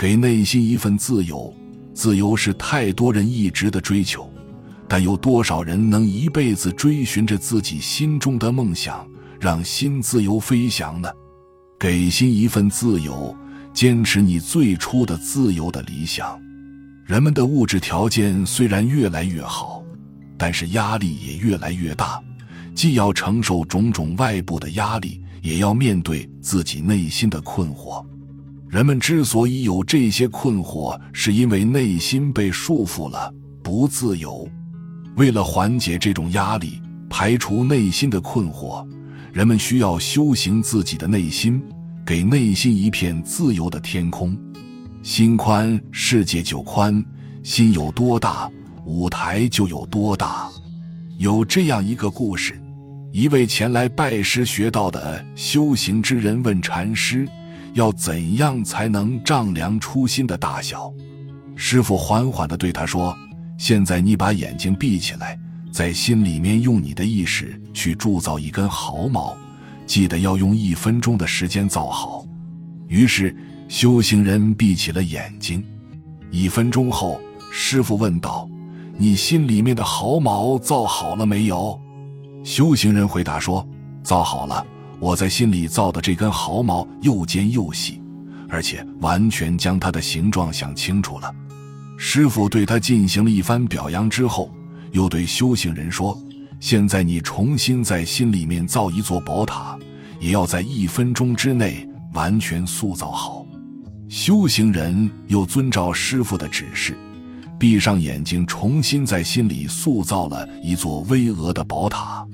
给内心一份自由。自由是太多人一直的追求，但有多少人能一辈子追寻着自己心中的梦想，让心自由飞翔呢？给心一份自由，坚持你最初的自由的理想。人们的物质条件虽然越来越好，但是压力也越来越大，既要承受种种外部的压力，也要面对自己内心的困惑。人们之所以有这些困惑，是因为内心被束缚了，不自由。为了缓解这种压力，排除内心的困惑，人们需要修行自己的内心，给内心一片自由的天空。心宽，世界就宽；心有多大，舞台就有多大。有这样一个故事：一位前来拜师学道的修行之人问禅师，要怎样才能丈量初心的大小？师傅缓缓地对他说：“现在你把眼睛闭起来，在心里面用你的意识去铸造一根毫毛，记得要用一分钟的时间造好。”于是。修行人闭起了眼睛，一分钟后，师傅问道：“你心里面的毫毛造好了没有？”修行人回答说：“造好了。我在心里造的这根毫毛又尖又细，而且完全将它的形状想清楚了。”师傅对他进行了一番表扬之后，又对修行人说：“现在你重新在心里面造一座宝塔，也要在一分钟之内完全塑造好。”修行人又遵照师傅的指示，闭上眼睛，重新在心里塑造了一座巍峨的宝塔，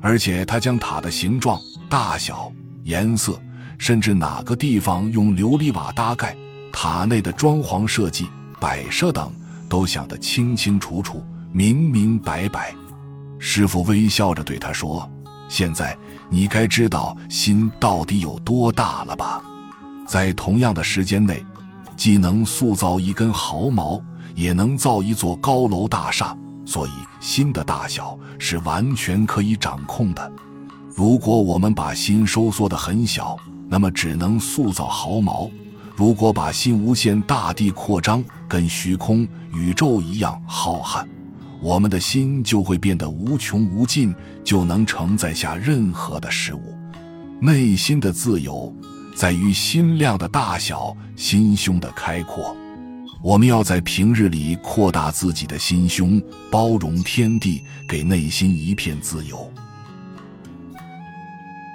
而且他将塔的形状、大小、颜色，甚至哪个地方用琉璃瓦搭盖、塔内的装潢设计、摆设等，都想得清清楚楚、明明白白。师傅微笑着对他说：“现在你该知道心到底有多大了吧？”在同样的时间内，既能塑造一根毫毛，也能造一座高楼大厦。所以，心的大小是完全可以掌控的。如果我们把心收缩得很小，那么只能塑造毫毛；如果把心无限大地扩张，跟虚空、宇宙一样浩瀚，我们的心就会变得无穷无尽，就能承载下任何的事物。内心的自由。在于心量的大小，心胸的开阔。我们要在平日里扩大自己的心胸，包容天地，给内心一片自由。